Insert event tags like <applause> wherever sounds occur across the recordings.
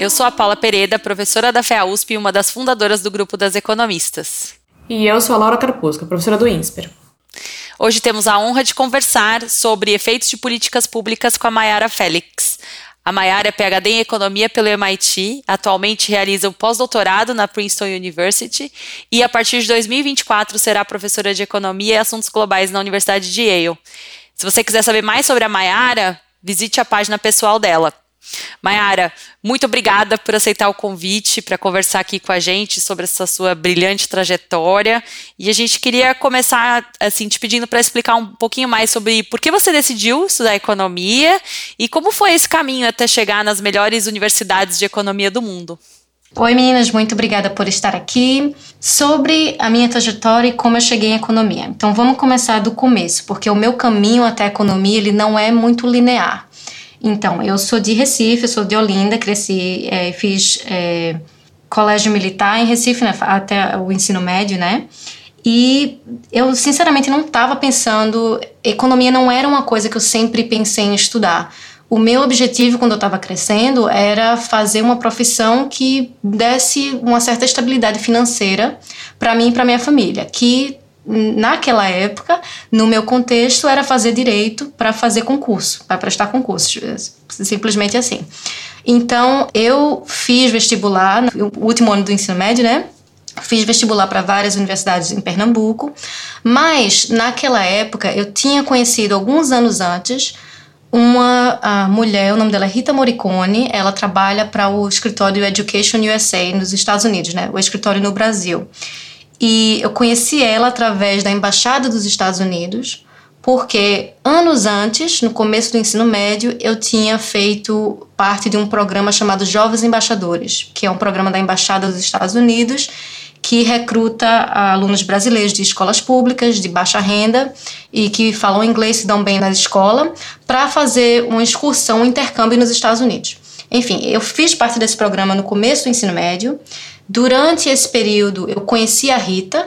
Eu sou a Paula Pereira, professora da FEA USP e uma das fundadoras do grupo das economistas. E eu sou a Laura Carpusca, professora do INSPER. Hoje temos a honra de conversar sobre efeitos de políticas públicas com a Mayara Félix. A Mayara é PhD em Economia pelo MIT, atualmente realiza o pós-doutorado na Princeton University e, a partir de 2024, será professora de Economia e Assuntos Globais na Universidade de Yale. Se você quiser saber mais sobre a Mayara, visite a página pessoal dela, Mayara, muito obrigada por aceitar o convite para conversar aqui com a gente sobre essa sua brilhante trajetória. E a gente queria começar assim te pedindo para explicar um pouquinho mais sobre por que você decidiu estudar economia e como foi esse caminho até chegar nas melhores universidades de economia do mundo. Oi meninas, muito obrigada por estar aqui. Sobre a minha trajetória e como eu cheguei em economia. Então vamos começar do começo, porque o meu caminho até a economia ele não é muito linear. Então, eu sou de Recife, sou de Olinda, cresci, é, fiz é, colégio militar em Recife, né, até o ensino médio, né? E eu, sinceramente, não estava pensando. Economia não era uma coisa que eu sempre pensei em estudar. O meu objetivo quando eu estava crescendo era fazer uma profissão que desse uma certa estabilidade financeira para mim e para minha família, que naquela época, no meu contexto, era fazer direito para fazer concurso, para prestar concurso, simplesmente assim. Então, eu fiz vestibular, no último ano do ensino médio, né? Fiz vestibular para várias universidades em Pernambuco, mas naquela época eu tinha conhecido alguns anos antes uma mulher, o nome dela é Rita Morricone, ela trabalha para o escritório Education USA nos Estados Unidos, né? O escritório no Brasil. E eu conheci ela através da embaixada dos Estados Unidos, porque anos antes, no começo do ensino médio, eu tinha feito parte de um programa chamado Jovens Embaixadores, que é um programa da embaixada dos Estados Unidos que recruta alunos brasileiros de escolas públicas de baixa renda e que falam inglês se dão bem na escola para fazer uma excursão, um intercâmbio nos Estados Unidos. Enfim, eu fiz parte desse programa no começo do ensino médio. Durante esse período, eu conheci a Rita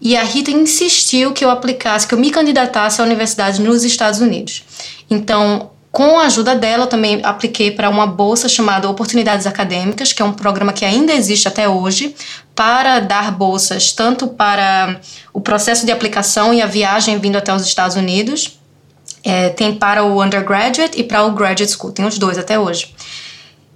e a Rita insistiu que eu aplicasse, que eu me candidatasse à universidade nos Estados Unidos. Então, com a ajuda dela, eu também apliquei para uma bolsa chamada Oportunidades Acadêmicas, que é um programa que ainda existe até hoje, para dar bolsas tanto para o processo de aplicação e a viagem vindo até os Estados Unidos. É, tem para o undergraduate e para o graduate school, tem os dois até hoje.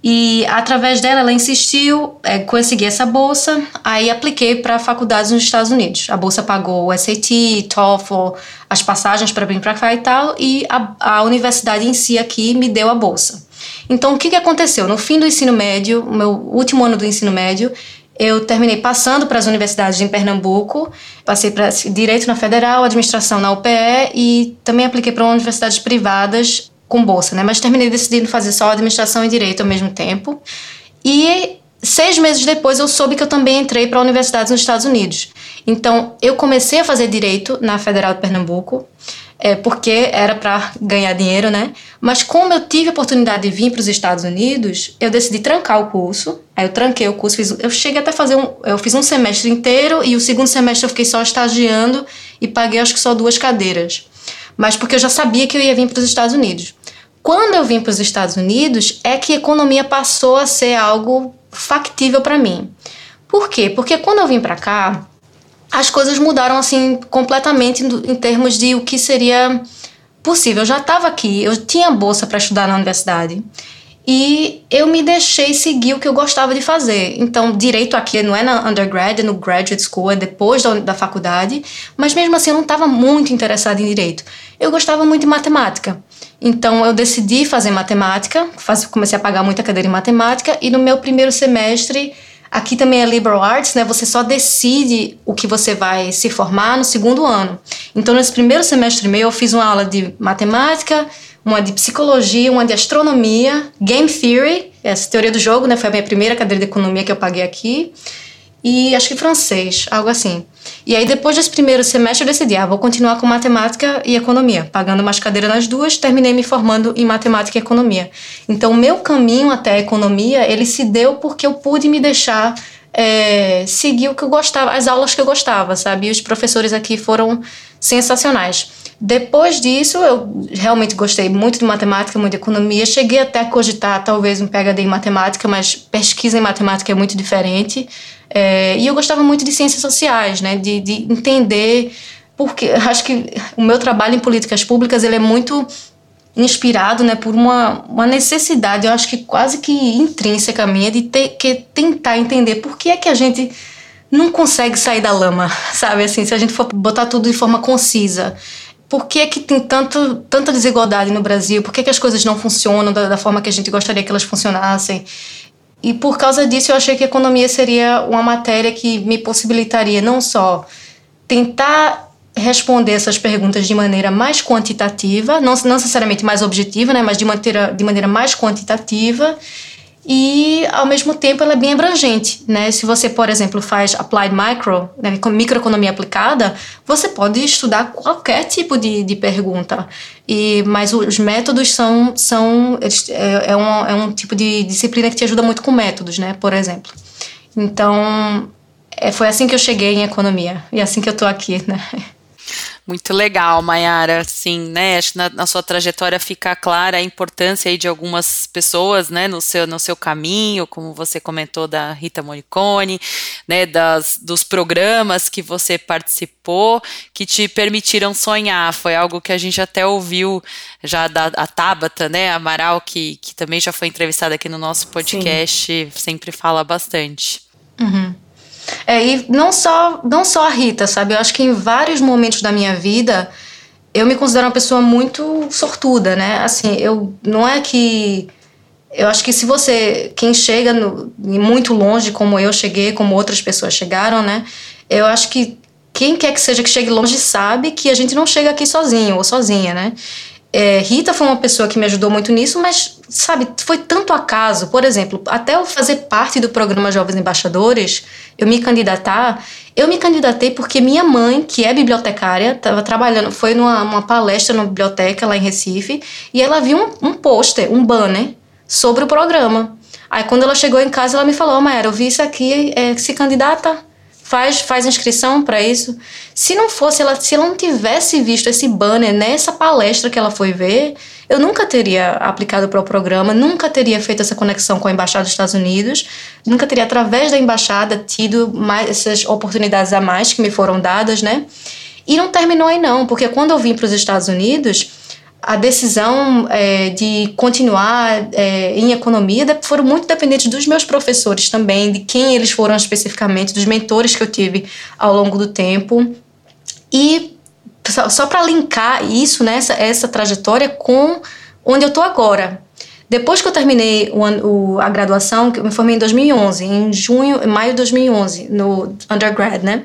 E através dela, ela insistiu, é, consegui essa bolsa, aí apliquei para faculdades nos Estados Unidos. A bolsa pagou o SAT, TOEFL, as passagens para vir para cá e tal, e a, a universidade em si aqui me deu a bolsa. Então, o que, que aconteceu? No fim do ensino médio, meu último ano do ensino médio, eu terminei passando para as universidades em Pernambuco, passei para Direito na Federal, Administração na UPE e também apliquei para universidades privadas com bolsa, né? Mas terminei decidindo fazer só administração e direito ao mesmo tempo. E seis meses depois eu soube que eu também entrei para universidades nos Estados Unidos. Então eu comecei a fazer direito na Federal de Pernambuco, é, porque era para ganhar dinheiro, né? Mas como eu tive a oportunidade de vir para os Estados Unidos, eu decidi trancar o curso. Aí eu tranquei o curso, fiz, eu cheguei até a fazer um, eu fiz um semestre inteiro e o segundo semestre eu fiquei só estagiando e paguei acho que só duas cadeiras. Mas porque eu já sabia que eu ia vir para os Estados Unidos. Quando eu vim para os Estados Unidos, é que economia passou a ser algo factível para mim. Por quê? Porque quando eu vim para cá, as coisas mudaram assim completamente em termos de o que seria possível. Eu já estava aqui, eu tinha bolsa para estudar na universidade. E eu me deixei seguir o que eu gostava de fazer. Então, direito aqui não é na undergrad, é no graduate school, é depois da, da faculdade. Mas mesmo assim, eu não estava muito interessada em direito. Eu gostava muito de matemática. Então, eu decidi fazer matemática, faz, comecei a pagar muita cadeira em matemática. E no meu primeiro semestre, aqui também é liberal arts, né? Você só decide o que você vai se formar no segundo ano. Então, nesse primeiro semestre meu, eu fiz uma aula de matemática uma de psicologia, uma de astronomia, game theory, essa teoria do jogo, né? Foi a minha primeira cadeira de economia que eu paguei aqui. E acho que francês, algo assim. E aí, depois desse primeiro semestre, eu decidi, ah, vou continuar com matemática e economia, pagando mais cadeira nas duas, terminei me formando em matemática e economia. Então, o meu caminho até a economia, ele se deu porque eu pude me deixar é, seguir o que eu gostava, as aulas que eu gostava, sabe? E os professores aqui foram sensacionais. Depois disso, eu realmente gostei muito de matemática, muito de economia. Cheguei até a cogitar talvez um PhD em matemática, mas pesquisa em matemática é muito diferente. É, e eu gostava muito de ciências sociais, né? De, de entender porque acho que o meu trabalho em políticas públicas ele é muito inspirado né, por uma, uma necessidade, eu acho que quase que intrínseca minha, de ter que tentar entender por que é que a gente não consegue sair da lama, <laughs> sabe? Assim, se a gente for botar tudo de forma concisa. Por que, que tem tanto, tanta desigualdade no Brasil? Por que, que as coisas não funcionam da, da forma que a gente gostaria que elas funcionassem? E por causa disso, eu achei que economia seria uma matéria que me possibilitaria não só tentar responder essas perguntas de maneira mais quantitativa, não, não necessariamente mais objetiva, né, mas de maneira, de maneira mais quantitativa e ao mesmo tempo ela é bem abrangente, né? Se você, por exemplo, faz applied micro, né, microeconomia aplicada, você pode estudar qualquer tipo de, de pergunta. E mas os métodos são são é, é, um, é um tipo de disciplina que te ajuda muito com métodos, né? Por exemplo. Então é, foi assim que eu cheguei em economia e é assim que eu tô aqui, né? <laughs> Muito legal, Mayara. Sim, né? Acho que na, na, sua trajetória fica clara a importância aí de algumas pessoas, né, no seu, no seu caminho, como você comentou da Rita Morricone, né, das, dos programas que você participou, que te permitiram sonhar. Foi algo que a gente até ouviu já da a Tabata, né, Amaral, que, que também já foi entrevistada aqui no nosso podcast, Sim. sempre fala bastante. Uhum. É, e não só, não só a Rita, sabe? Eu acho que em vários momentos da minha vida eu me considero uma pessoa muito sortuda, né? Assim, eu não é que eu acho que se você quem chega no, muito longe como eu cheguei, como outras pessoas chegaram, né? Eu acho que quem quer que seja que chegue longe sabe que a gente não chega aqui sozinho ou sozinha, né? É, Rita foi uma pessoa que me ajudou muito nisso, mas, sabe, foi tanto acaso. Por exemplo, até eu fazer parte do programa Jovens Embaixadores, eu me candidatar, eu me candidatei porque minha mãe, que é bibliotecária, estava trabalhando, foi numa palestra na biblioteca lá em Recife, e ela viu um, um pôster, um banner, sobre o programa. Aí, quando ela chegou em casa, ela me falou: oh, Maera, eu vi isso aqui, é, se candidata faz, faz inscrição para isso. Se não fosse ela, se ela não tivesse visto esse banner nessa palestra que ela foi ver, eu nunca teria aplicado para o programa, nunca teria feito essa conexão com a embaixada dos Estados Unidos, nunca teria através da embaixada tido mais essas oportunidades a mais que me foram dadas, né? E não terminou aí não, porque quando eu vim para os Estados Unidos, a decisão é, de continuar é, em economia foram muito dependentes dos meus professores também, de quem eles foram especificamente, dos mentores que eu tive ao longo do tempo. E só, só para linkar isso, né, essa, essa trajetória com onde eu estou agora. Depois que eu terminei o, o, a graduação, que eu me formei em 2011, em junho, maio de 2011, no undergrad, né?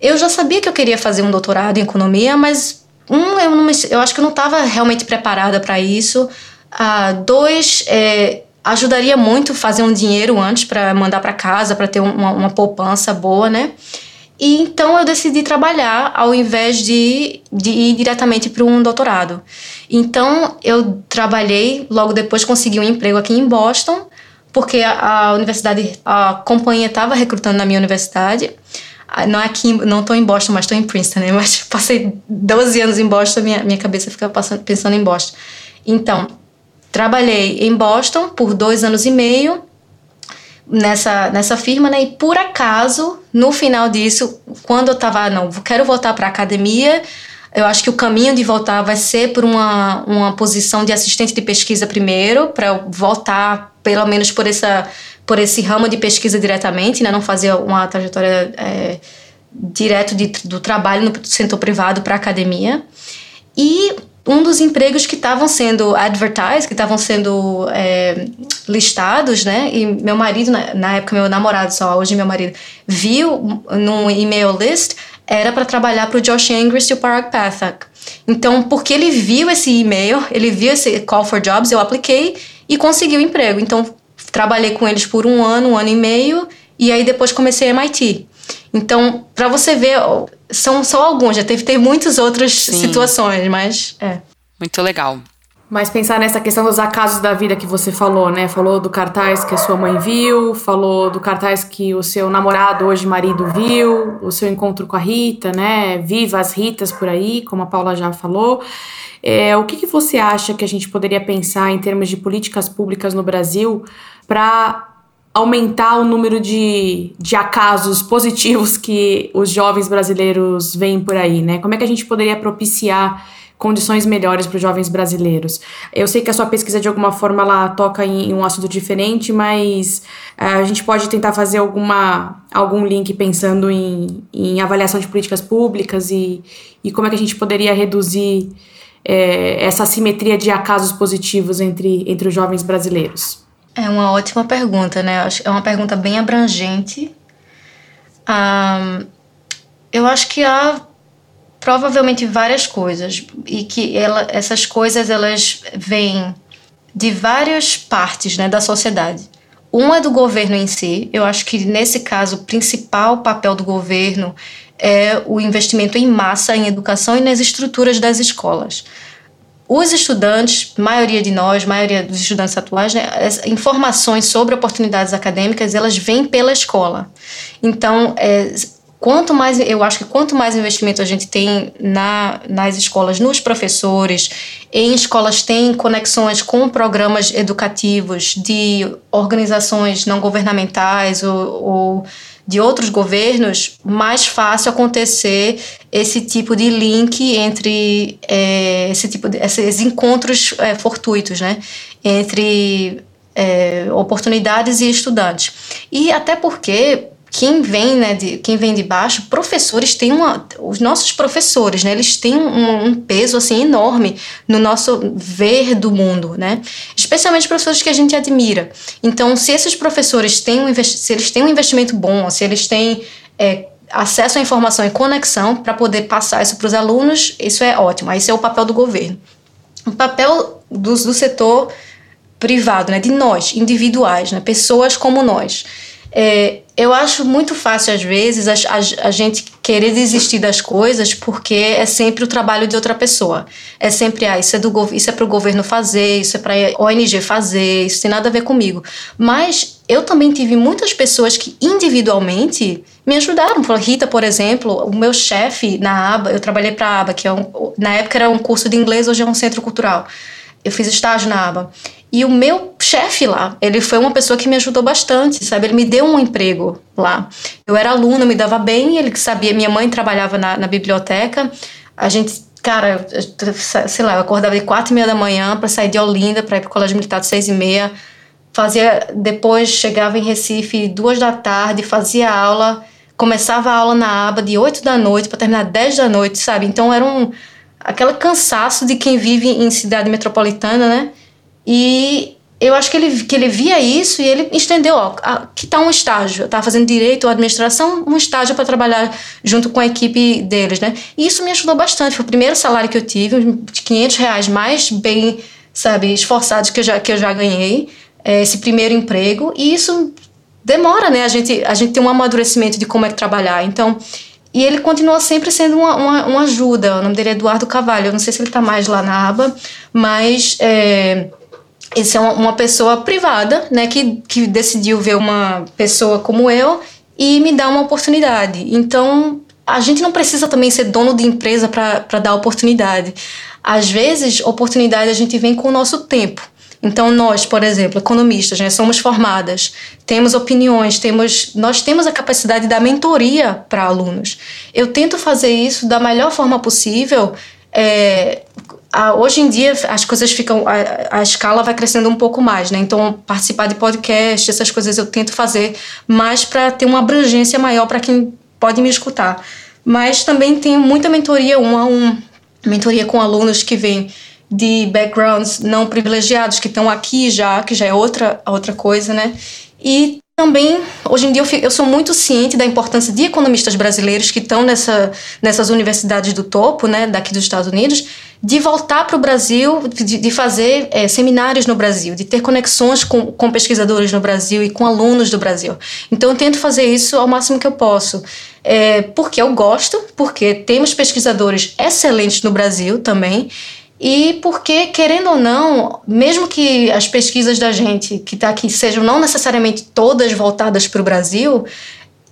Eu já sabia que eu queria fazer um doutorado em economia, mas um, eu, não, eu acho que eu não estava realmente preparada para isso. Ah, dois, é, ajudaria muito fazer um dinheiro antes para mandar para casa, para ter uma, uma, poupança boa, né? E então eu decidi trabalhar ao invés de, de ir diretamente para um doutorado. Então eu trabalhei, logo depois consegui um emprego aqui em Boston, porque a, a universidade, a companhia estava recrutando na minha universidade. Ah, não é aqui, não estou em Boston, mas estou em Princeton, né? <laughs> Mas passei 12 anos em Boston, minha, minha cabeça fica passando, pensando em Boston. Então, trabalhei em Boston por dois anos e meio nessa, nessa firma, né? E por acaso, no final disso, quando eu estava, ah, não, quero voltar para academia, eu acho que o caminho de voltar vai ser por uma, uma posição de assistente de pesquisa primeiro, para voltar pelo menos por essa por esse ramo de pesquisa diretamente, né? não fazer uma trajetória é, direto de, do trabalho no setor privado para a academia. E um dos empregos que estavam sendo advertised, que estavam sendo é, listados, né? E meu marido, na, época, meu namorado só, hoje meu marido, viu num e-mail list, era para trabalhar para o Josh Angrist e o Parag Pathak. Então, porque ele viu esse e-mail, ele viu esse call for jobs, eu apliquei e consegui o emprego. Então, trabalhei com eles por um ano, um ano e meio, e aí depois comecei a MIT. Então, para você ver, são só alguns, já teve, teve muitas outras Sim. situações, mas é. Muito legal. Mas pensar nessa questão dos acasos da vida que você falou, né? Falou do cartaz que a sua mãe viu, falou do cartaz que o seu namorado, hoje marido, viu, o seu encontro com a Rita, né? Viva as Ritas por aí, como a Paula já falou. É, o que, que você acha que a gente poderia pensar em termos de políticas públicas no Brasil para aumentar o número de, de acasos positivos que os jovens brasileiros veem por aí, né? Como é que a gente poderia propiciar condições melhores para os jovens brasileiros. Eu sei que a sua pesquisa, de alguma forma, ela toca em, um assunto diferente, mas uh, a gente pode tentar fazer alguma, algum link pensando em, em avaliação de políticas públicas e, e como é que a gente poderia reduzir é, essa assimetria de acasos positivos entre, entre os jovens brasileiros. É uma ótima pergunta, né? É uma pergunta bem abrangente. Eu acho que há provavelmente várias coisas e que ela, essas coisas elas vêm de várias partes né, da sociedade. Uma é do governo em si. Eu acho que nesse caso o principal papel do governo é o investimento em massa em educação e nas estruturas das escolas. Os estudantes, maioria de nós, maioria dos estudantes atuais, né, informações sobre oportunidades acadêmicas, elas vêm pela escola. Então, é, Quanto mais, eu acho que quanto mais investimento a gente tem na, nas escolas, nos professores, em escolas tem conexões com programas educativos de organizações não governamentais ou, ou de outros governos, mais fácil acontecer esse tipo de link entre é, esse tipo de, esses encontros é, fortuitos, né, entre é, oportunidades e estudantes. E até porque quem vem, né, de, quem vem de baixo, professores têm uma, os nossos professores, né, eles têm um, um, peso assim enorme no nosso ver do mundo, né, especialmente professores que a gente admira. Então, se esses professores têm um, se eles têm um investimento bom, se eles têm é, acesso à informação e conexão para poder passar isso para os alunos, isso é ótimo. Esse é o papel do governo. O papel do, do setor privado, né, de nós, individuais, né, pessoas como nós. É, eu acho muito fácil, às vezes, a, a, a, gente querer desistir das coisas porque é sempre o trabalho de outra pessoa. É sempre, ah, isso é, do, isso é para o governo fazer, isso é para a ONG fazer, isso tem nada a ver comigo. Mas eu também tive muitas pessoas que individualmente me ajudaram. Rita, por exemplo, o meu chefe na ABA, eu trabalhei para a ABA, que é um, na época era um curso de inglês, hoje é um centro cultural. Eu fiz estágio na ABA. E o meu chefe lá, ele foi uma pessoa que me ajudou bastante, sabe? Ele me deu um emprego lá. Eu era aluna, me dava bem, ele sabia, minha mãe trabalhava na, na biblioteca. A gente, cara, sei lá, eu acordava de quatro e meia da manhã para sair de Olinda, para ir para Colégio Militar de seis e meia. Fazia, depois chegava em Recife duas da tarde, fazia aula, começava a aula na aba de oito da noite para terminar dez da noite, sabe? Então era um aquele cansaço de quem vive em cidade metropolitana, né? E eu acho que ele, que ele via isso e ele estendeu, ó, que tá um estágio. Eu estava fazendo direito ou administração, um estágio para trabalhar junto com a equipe deles, né? E isso me ajudou bastante. Foi o primeiro salário que eu tive, de 500 reais mais bem, sabe, esforçados que eu já, que eu já ganhei. É, esse primeiro emprego. E isso demora, né? A gente, a gente tem um amadurecimento de como é que trabalhar. Então, e ele continua sempre sendo uma, uma, uma ajuda. O nome dele é Eduardo Cavalho. Eu não sei se ele está mais lá na aba, mas... É, esse é uma, uma pessoa privada, né, que, que decidiu ver uma pessoa como eu e me dar uma oportunidade. Então, a gente não precisa também ser dono de empresa para dar oportunidade. Às vezes, oportunidade a gente vem com o nosso tempo. Então, nós, por exemplo, economistas, né, somos formadas, temos opiniões, temos, nós temos a capacidade da mentoria para alunos. Eu tento fazer isso da melhor forma possível, é, a, hoje em dia as coisas ficam a, a, escala vai crescendo um pouco mais, né? Então participar de podcast, essas coisas eu tento fazer mais para ter uma abrangência maior para quem pode me escutar. Mas também tenho muita mentoria um a um, mentoria com alunos que vêm de backgrounds não privilegiados que estão aqui já, que já é outra outra coisa, né? E também, hoje em dia, eu, fico, eu, sou muito ciente da importância de economistas brasileiros que estão nessa, nessas universidades do topo, né, daqui dos Estados Unidos, de voltar para o Brasil, de, de fazer é, seminários no Brasil, de ter conexões com, com pesquisadores no Brasil e com alunos do Brasil. Então, eu tento fazer isso ao máximo que eu posso. É, porque eu gosto, porque temos pesquisadores excelentes no Brasil também, e porque, querendo ou não, mesmo que as pesquisas da gente que está aqui sejam não necessariamente todas voltadas para o Brasil,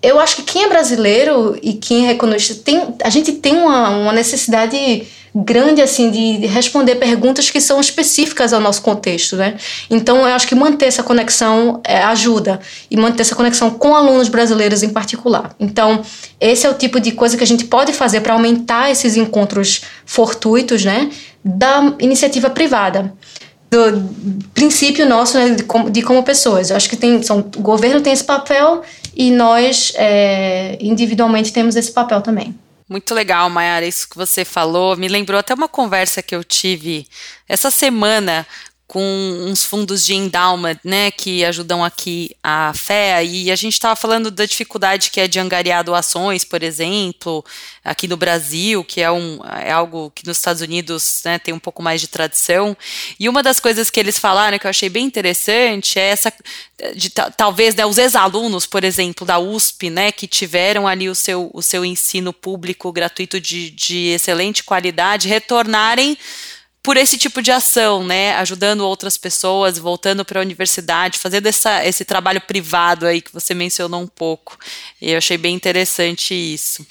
eu acho que quem é brasileiro e quem é economista, tem, a gente tem uma, uma necessidade grande assim de responder perguntas que são específicas ao nosso contexto, né? Então eu acho que manter essa conexão é, ajuda e manter essa conexão com alunos brasileiros em particular. Então esse é o tipo de coisa que a gente pode fazer para aumentar esses encontros fortuitos, né? Da iniciativa privada do princípio nosso né, de, como, de como pessoas. Eu acho que tem, são, o governo tem esse papel e nós é, individualmente temos esse papel também. Muito legal, Mayara, isso que você falou. Me lembrou até uma conversa que eu tive essa semana com uns fundos de endowment, né, que ajudam aqui a fé, e a gente estava falando da dificuldade que é de angariar doações, por exemplo, aqui no Brasil, que é, um, é algo que nos Estados Unidos né, tem um pouco mais de tradição, e uma das coisas que eles falaram que eu achei bem interessante é essa, de talvez né, os ex-alunos, por exemplo, da USP, né, que tiveram ali o seu, o seu ensino público gratuito de, de excelente qualidade, retornarem por esse tipo de ação, né? Ajudando outras pessoas, voltando para a universidade, fazendo essa, esse trabalho privado aí que você mencionou um pouco. Eu achei bem interessante isso.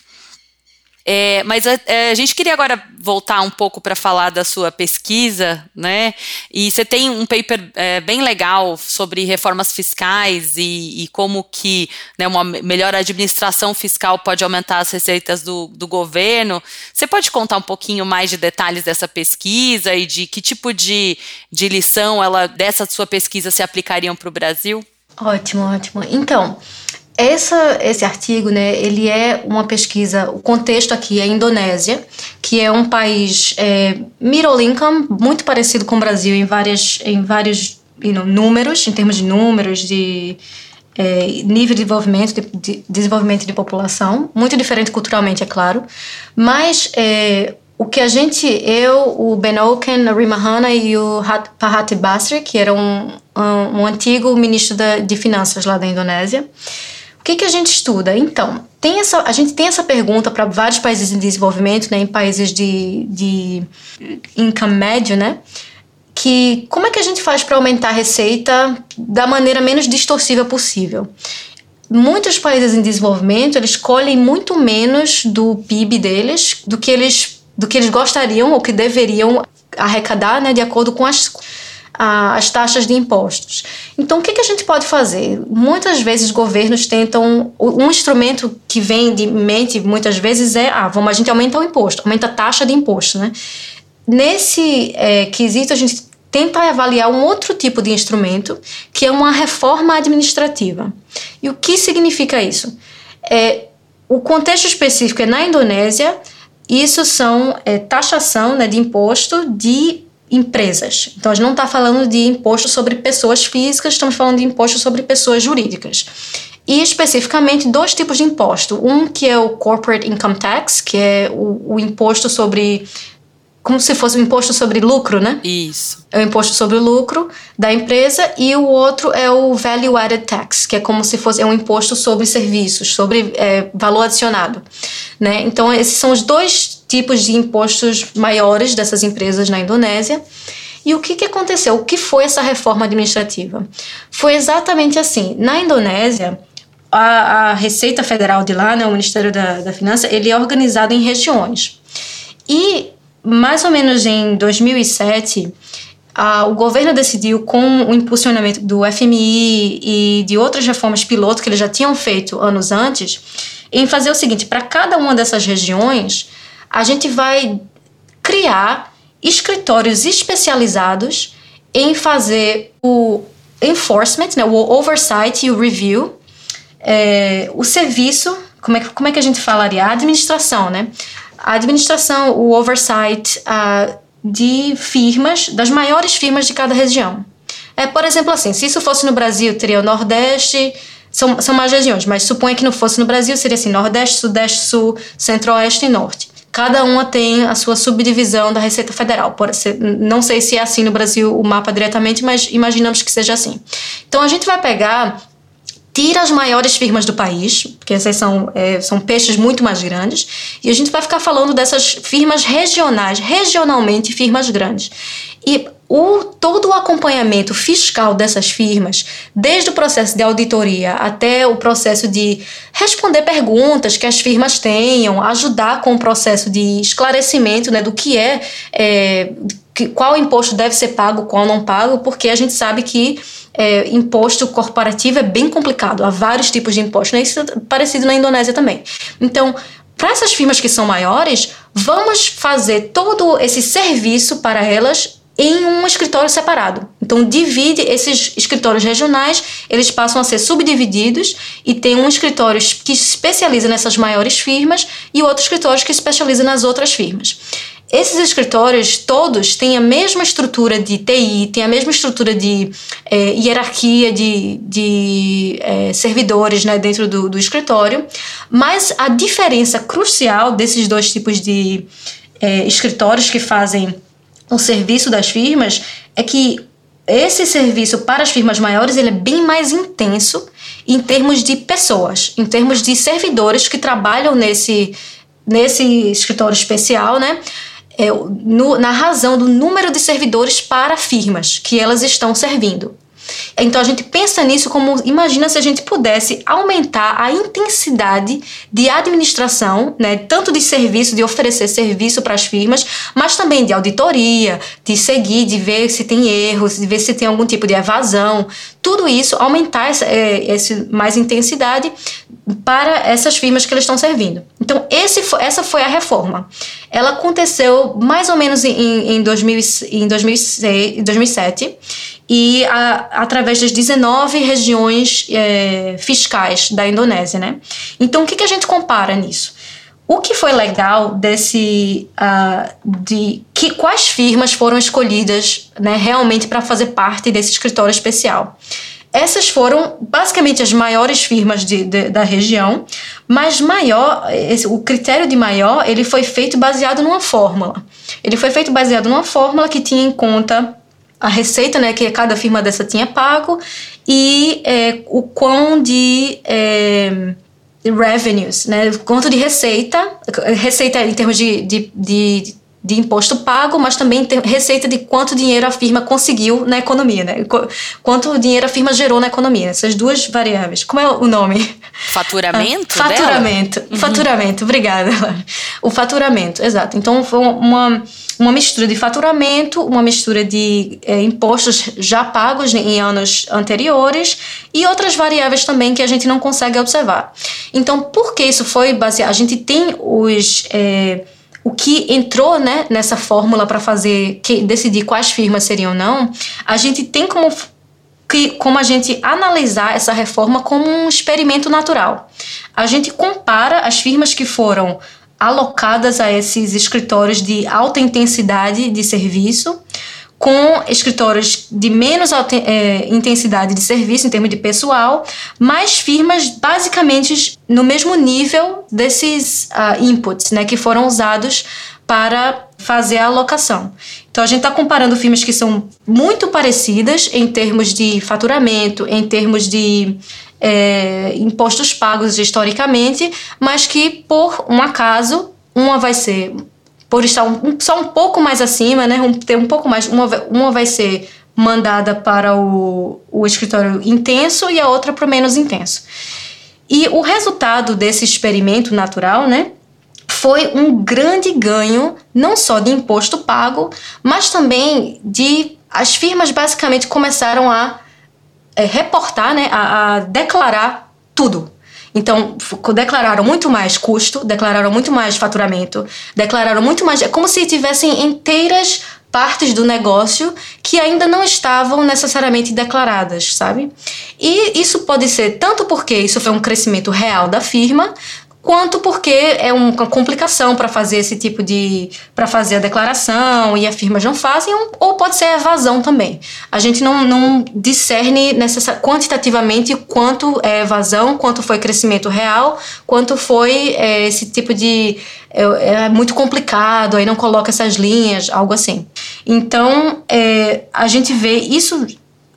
É, mas a, é, a, gente queria agora voltar um pouco para falar da sua pesquisa, né? E você tem um paper é, bem legal sobre reformas fiscais e, e como que né, uma melhor administração fiscal pode aumentar as receitas do, do governo. Você pode contar um pouquinho mais de detalhes dessa pesquisa e de que tipo de, de lição ela dessa sua pesquisa se aplicariam para o Brasil? Ótimo, ótimo. Então, essa, esse artigo, né, ele é uma pesquisa, o contexto aqui é a Indonésia, que é um país é, middle income, muito parecido com o Brasil em, várias, em vários you know, números, em termos de números, de é, nível de desenvolvimento, de, de, desenvolvimento de população, muito diferente culturalmente, é claro, mas é, o que a gente, eu, o Ben Oken, a Rimahana e o Pahati Basri, que era um, um, um antigo ministro da, de finanças lá da Indonésia, que, que a gente estuda? Então, tem essa, a gente tem essa pergunta para vários países em desenvolvimento, né, em países de, de income médio, né? Que como é que a gente faz para aumentar a receita da maneira menos distorsiva possível? Muitos países em desenvolvimento eles colhem muito menos do PIB deles do que eles do que eles gostariam ou que deveriam arrecadar, né, de acordo com as as taxas de impostos. Então, o que, a gente pode fazer? Muitas vezes governos tentam. Um instrumento que vem de mente, muitas vezes, é: ah, vamos, a gente aumenta o imposto, aumenta a taxa de imposto, né? Nesse é, quesito, a gente tenta avaliar um outro tipo de instrumento, que é uma reforma administrativa. E o que significa isso? É, o contexto específico é na Indonésia, isso são é, taxação né, de imposto de empresas. Então, a gente não está falando de imposto sobre pessoas físicas, estamos falando de imposto sobre pessoas jurídicas. E especificamente dois tipos de imposto. Um que é o Corporate Income Tax, que é o, o imposto sobre como se fosse um imposto sobre lucro, né? Isso. É o imposto sobre o lucro da empresa e o outro é o Value Added Tax, que é como se fosse é um imposto sobre serviços, sobre é, valor adicionado, né? Então esses são os dois tipos de impostos maiores dessas empresas na Indonésia. E o que, que aconteceu? O que foi essa reforma administrativa? Foi exatamente assim. Na Indonésia, a, a Receita Federal de lá, né, o Ministério da, da Finança, ele é organizado em regiões. E mais ou menos em 2007, o governo decidiu, com o impulsionamento do FMI e de outras reformas piloto que eles já tinham feito anos antes, em fazer o seguinte: para cada uma dessas regiões, a gente vai criar escritórios especializados em fazer o enforcement, né, o oversight e o review, é, o serviço, como é, como é que a gente falaria? A administração, né? a administração, o oversight uh, de firmas, das maiores firmas de cada região. É, por exemplo, assim, se isso fosse no Brasil, teria o Nordeste, são, são mais regiões, mas suponha que não fosse no Brasil, seria assim, Nordeste, Sudeste, Sul, Centro-Oeste e Norte. Cada uma tem a sua subdivisão da Receita Federal. Não sei se é assim no Brasil o mapa diretamente, mas imaginamos que seja assim. Então a gente vai pegar tira as maiores firmas do país, porque essas são, é, são peixes muito mais grandes, e a gente vai ficar falando dessas firmas regionais, regionalmente firmas grandes. E o, todo o acompanhamento fiscal dessas firmas, desde o processo de auditoria até o processo de responder perguntas que as firmas tenham, ajudar com o processo de esclarecimento né, do que é, é que, qual imposto deve ser pago, qual não pago, porque a gente sabe que é, imposto corporativo é bem complicado, há vários tipos de imposto, né? isso é parecido na Indonésia também. Então, para essas firmas que são maiores, vamos fazer todo esse serviço para elas em um escritório separado. Então, divide esses escritórios regionais, eles passam a ser subdivididos e tem um escritório que especializa nessas maiores firmas e outro escritório que especializa nas outras firmas. Esses escritórios todos têm a mesma estrutura de TI, têm a mesma estrutura de é, hierarquia de, de é, servidores né, dentro do, do, escritório, mas a diferença crucial desses dois tipos de é, escritórios que fazem o serviço das firmas é que esse serviço para as firmas maiores ele é bem mais intenso em termos de pessoas, em termos de servidores que trabalham nesse, nesse escritório especial, né? é, no, na razão do número de servidores para firmas que elas estão servindo. Então a gente pensa nisso como imagina se a gente pudesse aumentar a intensidade de administração, né, tanto de serviço, de oferecer serviço para as firmas, mas também de auditoria, de seguir, de ver se tem erros, de ver se tem algum tipo de evasão, tudo isso aumentar essa, é, essa mais intensidade para essas firmas que eles estão servindo. Então esse, essa foi a reforma. Ela aconteceu mais ou menos em, em, 2000, em 2006, 2007 e a, através das 19 regiões é, fiscais da Indonésia, né? Então, o que, que a gente compara nisso? O que foi legal desse uh, de que quais firmas foram escolhidas, né, realmente para fazer parte desse escritório especial? Essas foram basicamente as maiores firmas de, de, da região, mas maior, esse, o critério de maior ele foi feito baseado numa fórmula. Ele foi feito baseado numa fórmula que tinha em conta a receita né, que cada firma dessa tinha pago e é, o quão de é, revenues, né, quanto de receita, receita em termos de, de, de de imposto pago, mas também receita de quanto dinheiro a firma conseguiu na economia, né? Quanto dinheiro a firma gerou na economia. Essas duas variáveis. Como é o nome? Faturamento? Ah, faturamento. Uhum. Faturamento, obrigada. O faturamento, exato. Então foi uma, uma mistura de faturamento, uma mistura de é, impostos já pagos em anos anteriores e outras variáveis também que a gente não consegue observar. Então, por que isso foi baseado? A gente tem os. É, o que entrou né, nessa fórmula para fazer que, decidir quais firmas seriam ou não, a gente tem como que, como a gente analisar essa reforma como um experimento natural. A gente compara as firmas que foram alocadas a esses escritórios de alta intensidade de serviço com escritórios de menos é, intensidade de serviço em termos de pessoal, mas firmas basicamente no mesmo nível desses uh, inputs né, que foram usados para fazer a alocação. Então a gente está comparando firmas que são muito parecidas em termos de faturamento, em termos de é, impostos pagos historicamente, mas que por um acaso uma vai ser por estar um, só um pouco mais acima, né, um, ter um pouco mais, uma, uma vai ser mandada para o, o escritório intenso e a outra para o menos intenso. E o resultado desse experimento natural, né, foi um grande ganho, não só de imposto pago, mas também de as firmas basicamente começaram a é, reportar, né, a, a declarar tudo. Então, declararam muito mais custo, declararam muito mais faturamento, declararam muito mais. É como se tivessem inteiras partes do negócio que ainda não estavam necessariamente declaradas, sabe? E isso pode ser tanto porque isso foi um crescimento real da firma, quanto porque é uma complicação para fazer esse tipo de. para fazer a declaração e as firmas não fazem, ou pode ser evasão também. A gente não, não discerne quantitativamente quanto é evasão, quanto foi crescimento real, quanto foi é, esse tipo de. É, é, muito complicado, aí não coloca essas linhas, algo assim. Então, é, a gente vê isso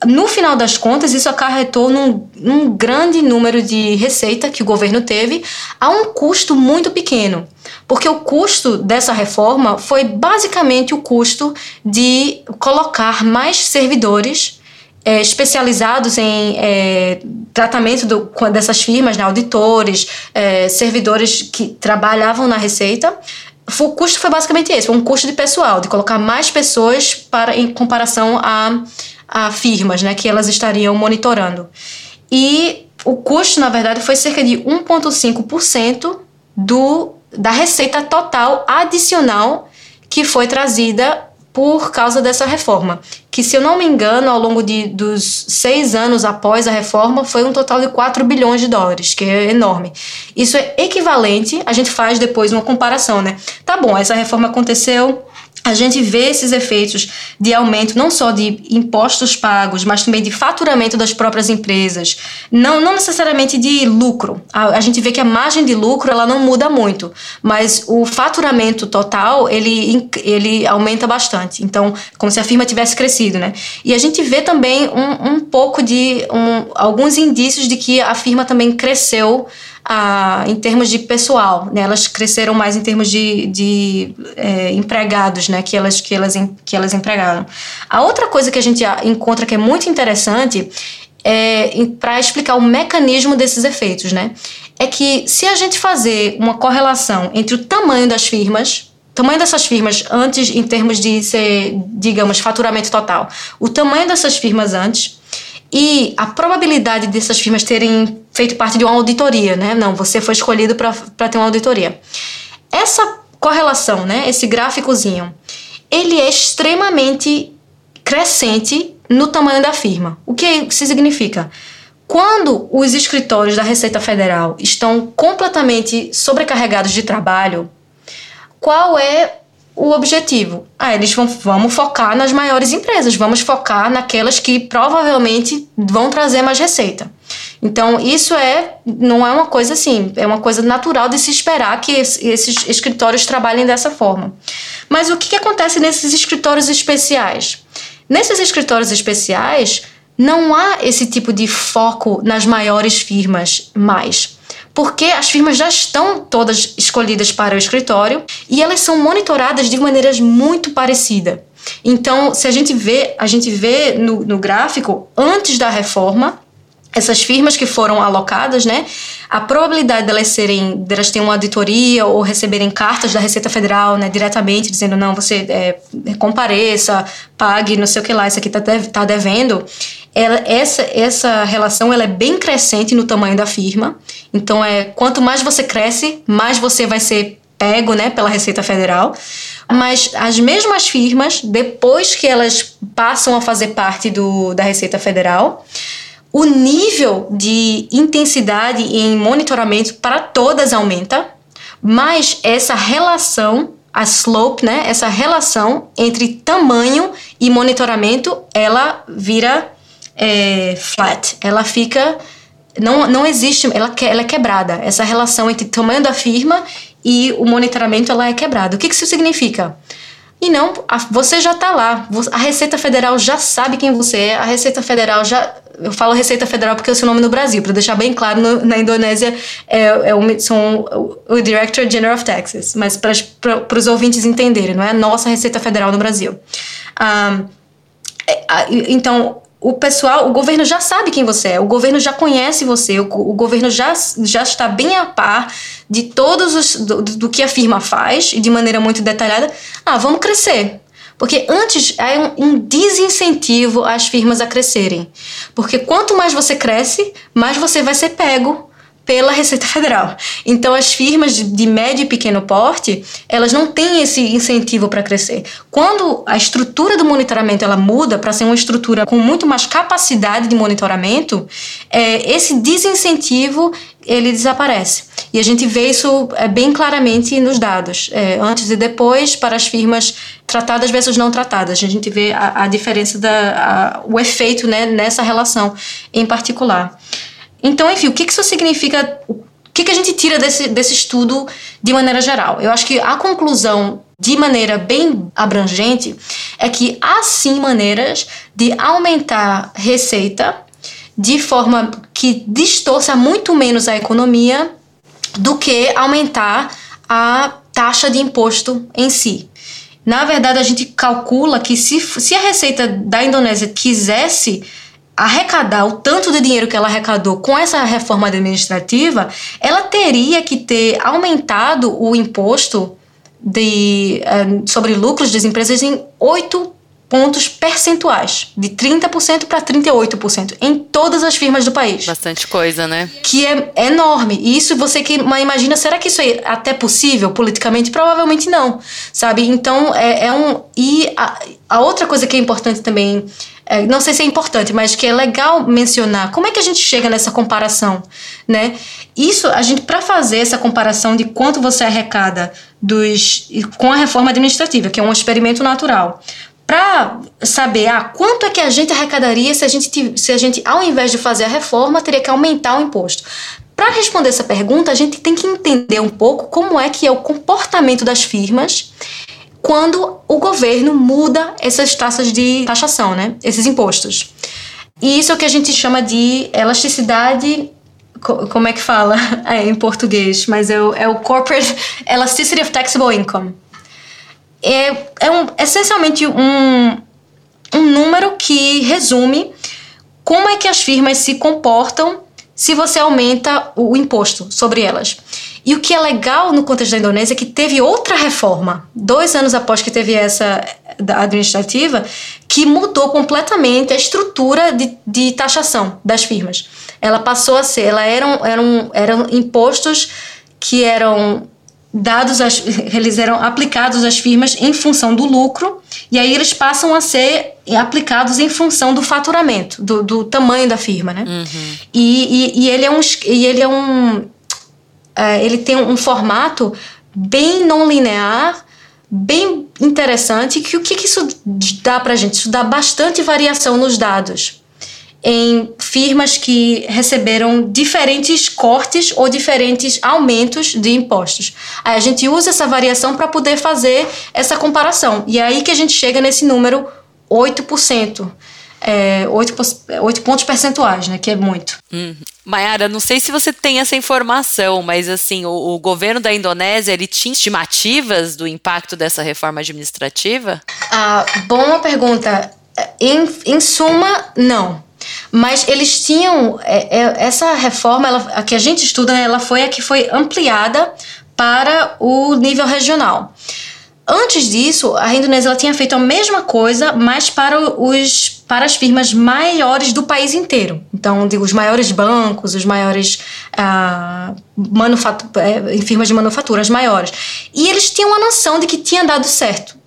no final das contas, isso acarretou num, num, grande número de receita que o governo teve a um custo muito pequeno. Porque o custo dessa reforma foi basicamente o custo de colocar mais servidores é, especializados em é, tratamento do, dessas firmas, né, auditores, é, servidores que trabalhavam na Receita. O custo foi basicamente esse, foi um custo de pessoal, de colocar mais pessoas para, em comparação a a firmas, né, que elas estariam monitorando. E o custo, na verdade, foi cerca de 1,5% do da receita total adicional que foi trazida por causa dessa reforma. Que, se eu não me engano, ao longo de, dos seis anos após a reforma, foi um total de 4 bilhões de dólares, que é enorme. Isso é equivalente, a gente faz depois uma comparação, né? Tá bom, essa reforma aconteceu a gente vê esses efeitos de aumento não só de impostos pagos, mas também de faturamento das próprias empresas. Não, não necessariamente de lucro. A, a, gente vê que a margem de lucro ela não muda muito, mas o faturamento total ele, ele aumenta bastante. Então, como se a firma tivesse crescido, né? E a gente vê também um, um pouco de um, alguns indícios de que a firma também cresceu em termos de pessoal, né? Elas cresceram mais em termos de, de é, empregados, né? Que elas, que, elas, que elas empregaram. A outra coisa que a gente encontra que é muito interessante é para explicar o mecanismo desses efeitos, né? É que se a gente fazer uma correlação entre o tamanho das firmas, tamanho dessas firmas antes, em termos de ser, digamos, faturamento total, o tamanho dessas firmas antes e a probabilidade dessas firmas terem feito parte de uma auditoria, né? Não, você foi escolhido para ter uma auditoria. Essa correlação, né? Esse gráficozinho, ele é extremamente crescente no tamanho da firma. O que isso significa? Quando os escritórios da Receita Federal estão completamente sobrecarregados de trabalho, qual é o objetivo. Ah, eles vão vamos focar nas maiores empresas, vamos focar naquelas que provavelmente vão trazer mais receita. Então, isso é não é uma coisa assim, é uma coisa natural de se esperar que esses escritórios trabalhem dessa forma. Mas o que, que acontece nesses escritórios especiais? Nesses escritórios especiais, não há esse tipo de foco nas maiores firmas mais porque as firmas já estão todas escolhidas para o escritório e elas são monitoradas de maneiras muito parecidas. Então, se a gente vê, a gente vê no, no gráfico, antes da reforma, essas firmas que foram alocadas, né, a probabilidade delas serem, delas terem uma auditoria ou receberem cartas da Receita Federal, né, diretamente dizendo não, você é, compareça, pague, não sei o que lá, isso aqui tá, tá devendo, ela, essa, essa relação ela é bem crescente no tamanho da firma. Então, é quanto mais você cresce, mais você vai ser pego né, pela Receita Federal. Mas as mesmas firmas, depois que elas passam a fazer parte do, da Receita Federal, o nível de intensidade em monitoramento para todas aumenta, mas essa relação, a slope, né, essa relação entre tamanho e monitoramento, ela vira é, flat, ela fica. Não, não existe, ela, ela é quebrada. Essa relação entre o tamanho da firma e o monitoramento ela é quebrada. O que, que isso significa? E não, a, você já está lá. A Receita Federal já sabe quem você é. A Receita Federal já. Eu falo Receita Federal porque é o seu nome no Brasil, para deixar bem claro, no, na Indonésia é, é o, são o Director General of Taxes, mas para os ouvintes entenderem, não é a nossa Receita Federal no Brasil. Um, é, então, o pessoal, o governo já sabe quem você é, o governo já conhece você, o, o governo já, já está bem a par de todos os do, do, que a firma faz e de maneira muito detalhada. Ah, vamos crescer. Porque antes é um, um desincentivo às firmas a crescerem. Porque quanto mais você cresce, mais você vai ser pego pela Receita Federal. Então, as firmas de médio e pequeno porte, elas não têm esse incentivo para crescer. Quando a estrutura do monitoramento ela muda para ser uma estrutura com muito mais capacidade de monitoramento, é, esse desincentivo ele desaparece. E a gente vê isso é, bem claramente nos dados, é, antes e depois, para as firmas tratadas versus não tratadas. A gente vê a, a diferença, da, a, o efeito né, nessa relação em particular. Então, enfim, o que isso significa? O que, a gente tira desse, desse estudo de maneira geral? Eu acho que a conclusão de maneira bem abrangente, é que há sim maneiras de aumentar receita de forma que distorça muito menos a economia do que aumentar a taxa de imposto em si. Na verdade, a gente calcula que se, se a receita da Indonésia quisesse arrecadar o tanto de dinheiro que ela arrecadou com essa reforma administrativa, ela teria que ter aumentado o imposto de, uh, sobre lucros das empresas em 8 pontos percentuais, de 30% para 38%, em todas as firmas do país. Bastante coisa, né? Que é enorme. E isso você que imagina, será que isso é até possível politicamente? Provavelmente não, sabe? Então, é, é um... E a, a outra coisa que é importante também é, não sei se é importante, mas que é legal mencionar. Como é que a gente chega nessa comparação, né? Isso, a gente, para fazer essa comparação de quanto você arrecada dos, com a reforma administrativa, que é um experimento natural, para saber ah, quanto é que a gente arrecadaria se a gente, se a gente, ao invés de fazer a reforma, teria que aumentar o imposto. Para responder essa pergunta, a gente tem que entender um pouco como é que é o comportamento das firmas quando o governo muda essas taxas de taxação, né? Esses impostos. E isso é o que a gente chama de elasticidade como é que fala <laughs> é, em português, mas é o, é o Corporate <laughs> Elasticity of Taxable Income é, é um, essencialmente um, um número que resume como é que as firmas se comportam se você aumenta o imposto sobre elas. E o que é legal no contexto da Indonésia é que teve outra reforma, dois anos após que teve essa administrativa, que mudou completamente a estrutura de, de taxação das firmas. Ela passou a ser, ela eram, eram, eram impostos que eram dados, às, eles eram aplicados às firmas em função do lucro, e aí eles passam a ser aplicados em função do faturamento, do, do tamanho da firma, né? Uhum. E, e, e, ele é um, e ele é um, é, ele tem um formato bem não linear, bem interessante. Que o que, que isso dá para gente? Isso dá bastante variação nos dados em firmas que receberam diferentes cortes ou diferentes aumentos de impostos. Aí a gente usa essa variação para poder fazer essa comparação. E é aí que a gente chega nesse número 8%. É, 8, 8 pontos percentuais, né? Que é muito. Hum. Mayara, não sei se você tem essa informação, mas assim, o, o, governo da Indonésia, ele tinha estimativas do impacto dessa reforma administrativa? Ah, boa pergunta. Em, em suma, não. Mas eles tinham é, é, essa reforma, ela, a que a gente estuda, ela foi a que foi ampliada para o nível regional. Antes disso, a Indonésia tinha feito a mesma coisa, mas para os para as firmas maiores do país inteiro. Então, digo, os maiores bancos, os maiores ah, é, firmas de manufaturas maiores. E eles tinham a noção de que tinha dado certo.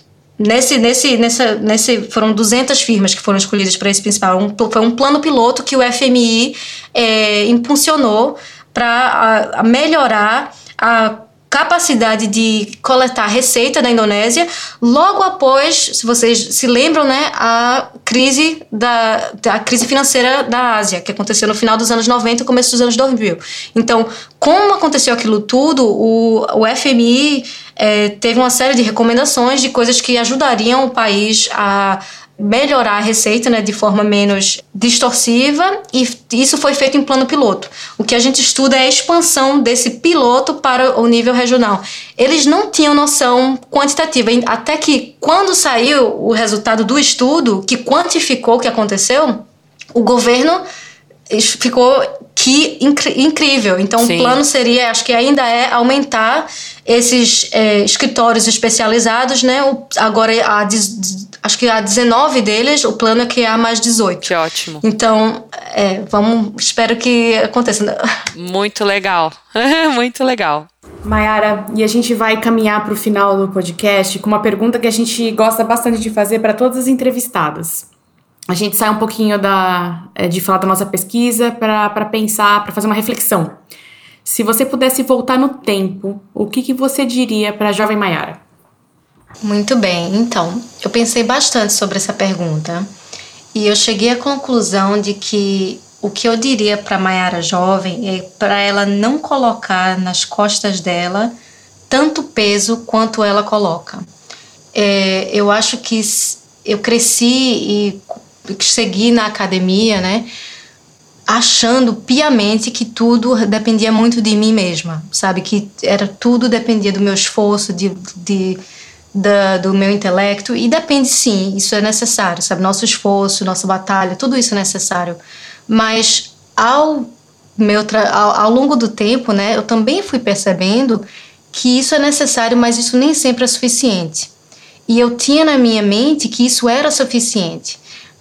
Nesse, nesse, nessa, nesse, foram 200 firmas que foram escolhidas para esse principal. Um, foi um plano piloto que o FMI é, impulsionou para melhorar a capacidade de coletar receita da Indonésia logo após, se vocês se lembram, né, a crise da, da crise financeira da Ásia, que aconteceu no final dos anos 90 e começo dos anos 2000. Então, como aconteceu aquilo tudo, o, o FMI é, teve uma série de recomendações de coisas que ajudariam o país a melhorar a receita né, de forma menos distorsiva e isso foi feito em plano piloto. O que a gente estuda é a expansão desse piloto para o nível regional. Eles não tinham noção quantitativa, até que quando saiu o resultado do estudo, que quantificou o que aconteceu, o governo ficou que incrível. Então, Sim. o plano seria, acho que ainda é aumentar esses é, escritórios especializados, né? O, agora, a, acho que há 19 deles, o plano é criar mais 18. Que ótimo. Então, é, vamos, espero que aconteça. Muito legal. <laughs> Muito legal. Mayara, e a gente vai caminhar para o final do podcast com uma pergunta que a gente gosta bastante de fazer para todas as entrevistadas a gente sai um pouquinho da, é, de falar da nossa pesquisa para pensar, para fazer uma reflexão. Se você pudesse voltar no tempo, o que, que você diria para a jovem Maiara? Muito bem, então, eu pensei bastante sobre essa pergunta e eu cheguei à conclusão de que o que eu diria para a Maiara jovem é para ela não colocar nas costas dela tanto peso quanto ela coloca. é, eu acho que eu cresci e segui na academia, né? Achando piamente que tudo dependia muito de mim mesma, sabe? Que era tudo dependia do meu esforço, de, de da, do meu intelecto e depende sim, isso é necessário, sabe? Nosso esforço, nossa batalha, tudo isso é necessário. Mas ao meu ao, ao longo do tempo, né, eu também fui percebendo que isso é necessário, mas isso nem sempre é suficiente. E eu tinha na minha mente que isso era suficiente.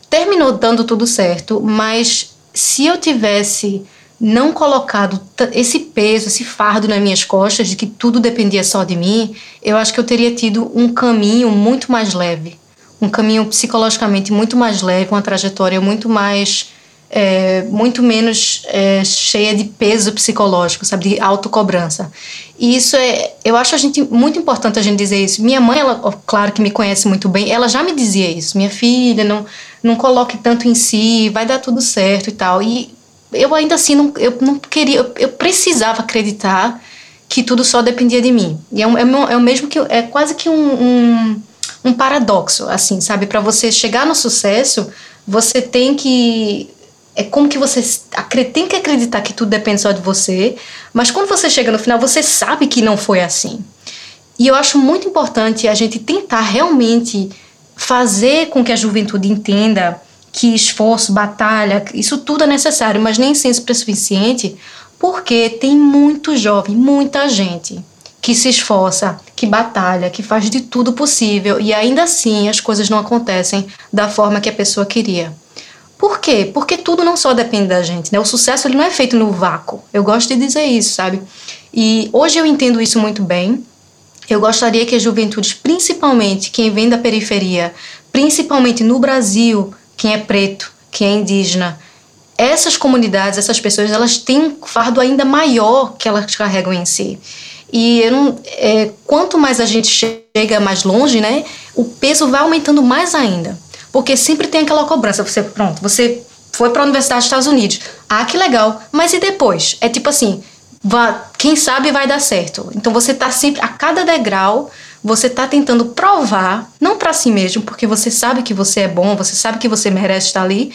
Terminou dando tudo certo, mas se eu tivesse não colocado esse peso, esse fardo nas minhas costas de que tudo dependia só de mim, eu acho que eu teria tido um caminho muito mais leve, um caminho psicologicamente muito mais leve, uma trajetória muito mais é, muito menos é, cheia de peso psicológico, sabe, de autocobrança. E isso é, eu acho a gente muito importante a gente dizer isso. Minha mãe, ela, claro que me conhece muito bem, ela já me dizia isso. Minha filha, não, não coloque tanto em si, vai dar tudo certo e tal. E eu ainda assim não, eu não queria, eu, eu precisava acreditar que tudo só dependia de mim. E é, é, é o mesmo que é quase que um, um, um paradoxo, assim, sabe? Para você chegar no sucesso, você tem que é como que você tem que acreditar que tudo depende só de você, mas quando você chega no final, você sabe que não foi assim. E eu acho muito importante a gente tentar realmente fazer com que a juventude entenda que esforço, batalha, isso tudo é necessário, mas nem sempre é suficiente, porque tem muito jovem, muita gente que se esforça, que batalha, que faz de tudo possível e ainda assim as coisas não acontecem da forma que a pessoa queria. Por quê? Porque tudo não só depende da gente, né? O sucesso ele não é feito no vácuo. Eu gosto de dizer isso, sabe? E hoje eu entendo isso muito bem. Eu gostaria que as juventudes, principalmente quem vem da periferia, principalmente no Brasil, quem é preto, quem é indígena, essas comunidades, essas pessoas, elas têm um fardo ainda maior que elas carregam em si. E não, é, quanto mais a gente chega mais longe, né, o peso vai aumentando mais ainda. Porque sempre tem aquela cobrança. Você, pronto, você foi para a Universidade dos Estados Unidos. Ah, que legal. Mas e depois? É tipo assim, vá, quem sabe vai dar certo. Então você tá sempre, a cada degrau, você tá tentando provar, não para si mesmo, porque você sabe que você é bom, você sabe que você merece estar ali.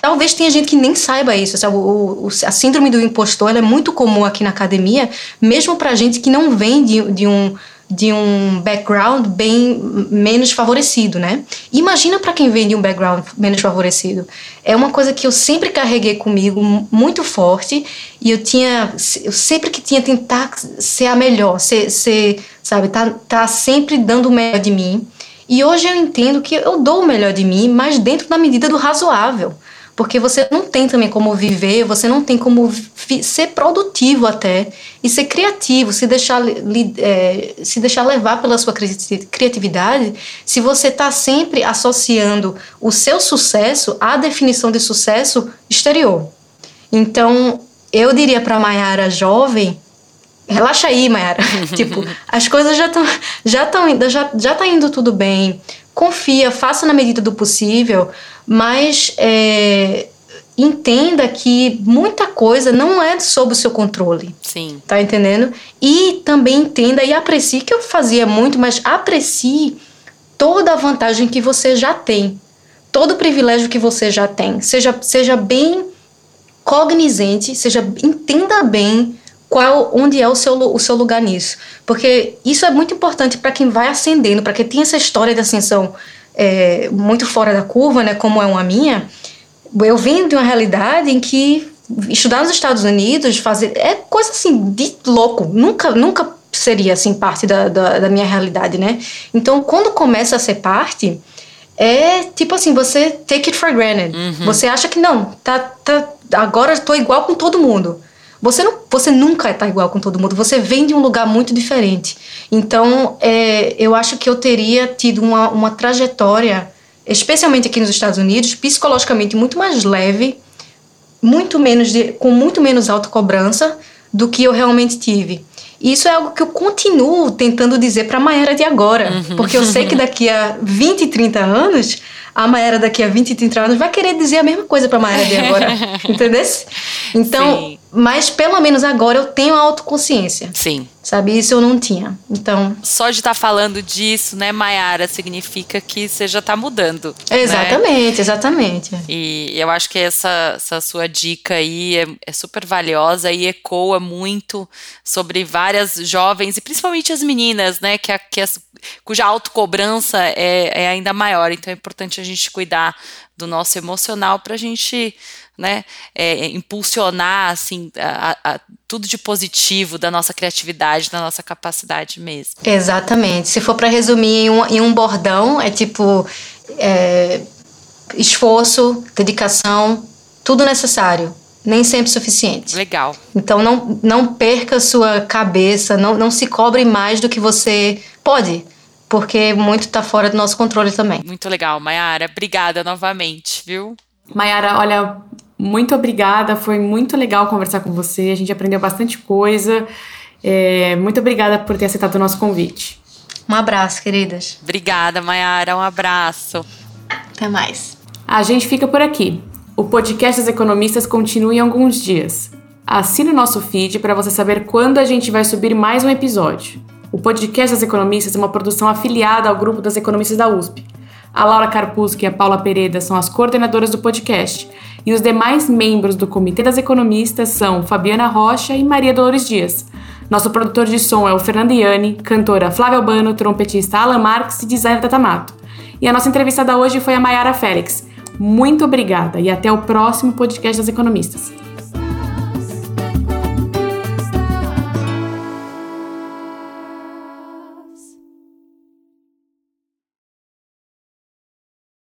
Talvez tenha gente que nem saiba isso. Sabe? O, o, a síndrome do impostor é muito comum aqui na academia, mesmo para gente que não vem de, de um de um background bem menos favorecido, né? Imagina para quem vem de um background menos favorecido. É uma coisa que eu sempre carreguei comigo muito forte e eu tinha, eu sempre que tinha tentar ser a melhor, ser, ser sabe, tá, tá sempre dando o melhor de mim. E hoje eu entendo que eu dou o melhor de mim, mas dentro da medida do razoável porque você não tem também como viver, você não tem como ser produtivo até e ser criativo, se deixar, é, se deixar levar pela sua criatividade, se você está sempre associando o seu sucesso à definição de sucesso exterior. Então, eu diria para a Mayara jovem, relaxa aí, Mayara. <laughs> tipo, as coisas já estão já estão já já tá indo tudo bem. Confia, faça na medida do possível mas é, entenda que muita coisa não é sob o seu controle. Sim. Tá entendendo? E também entenda e aprecie, que eu fazia muito, mas aprecie toda a vantagem que você já tem. Todo o privilégio que você já tem. Seja, seja bem cognizente, seja entenda bem qual onde é o seu, o seu lugar nisso. Porque isso é muito importante para quem vai ascendendo, para quem tem essa história de ascensão é, muito fora da curva, né, como é uma minha, eu venho de uma realidade em que estudar nos Estados Unidos, fazer é coisa assim de louco, nunca, nunca seria assim parte da, da, da minha realidade, né? Então, quando começa a ser parte, é tipo assim, você take it for granted. Uhum. Você acha que não, tá, tá, agora estou igual com todo mundo. Você, não, você nunca está igual com todo mundo, você vem de um lugar muito diferente. Então, é, eu acho que eu teria tido uma, uma trajetória, especialmente aqui nos Estados Unidos, psicologicamente muito mais leve, muito menos de, com muito menos autocobrança do que eu realmente tive. E isso é algo que eu continuo tentando dizer para a Maera de agora, uhum. porque eu sei que daqui a 20, 30 anos a Maera daqui a 20, 30 anos vai querer dizer a mesma coisa pra Maera de agora. <laughs> entendeu? Então, Sim. Mas pelo menos agora eu tenho autoconsciência. Sim. Sabe? Isso eu não tinha. Então. Só de estar tá falando disso, né, Mayara, significa que você já está mudando. Né? Exatamente, né? exatamente. E eu acho que essa, essa sua dica aí é, é super valiosa e ecoa muito sobre várias jovens, e principalmente as meninas, né, que, a, que as, cuja autocobrança é, é ainda maior. Então é importante a gente cuidar do nosso emocional para a gente né, é, impulsionar assim a, a, tudo de positivo da nossa criatividade, da nossa capacidade mesmo. Exatamente. Se for para resumir em um, em um, bordão, é tipo é, esforço, dedicação, tudo necessário, nem sempre suficiente. Legal. Então não, não perca sua cabeça, não, não se cobre mais do que você pode porque muito está fora do nosso controle também. Muito legal, Mayara. Obrigada novamente, viu? Mayara, olha, muito obrigada. Foi muito legal conversar com você. A gente aprendeu bastante coisa. É, muito obrigada por ter aceitado o nosso convite. Um abraço, queridas. Obrigada, Mayara. Um abraço. Até mais. A gente fica por aqui. O podcast das economistas continua em alguns dias. Assine o nosso feed para você saber quando a gente vai subir mais um episódio. O podcast das economistas é uma produção afiliada ao grupo das economistas da USP. A Laura Carpusco e a Paula Pereda são as coordenadoras do podcast, e os demais membros do Comitê das Economistas são Fabiana Rocha e Maria Dolores Dias. Nosso produtor de som é o Fernando Iani, cantora Flávia Albano, trompetista Alan Marques e designer Tatamato. E a nossa entrevistada hoje foi a Mayara Félix. Muito obrigada e até o próximo podcast das Economistas.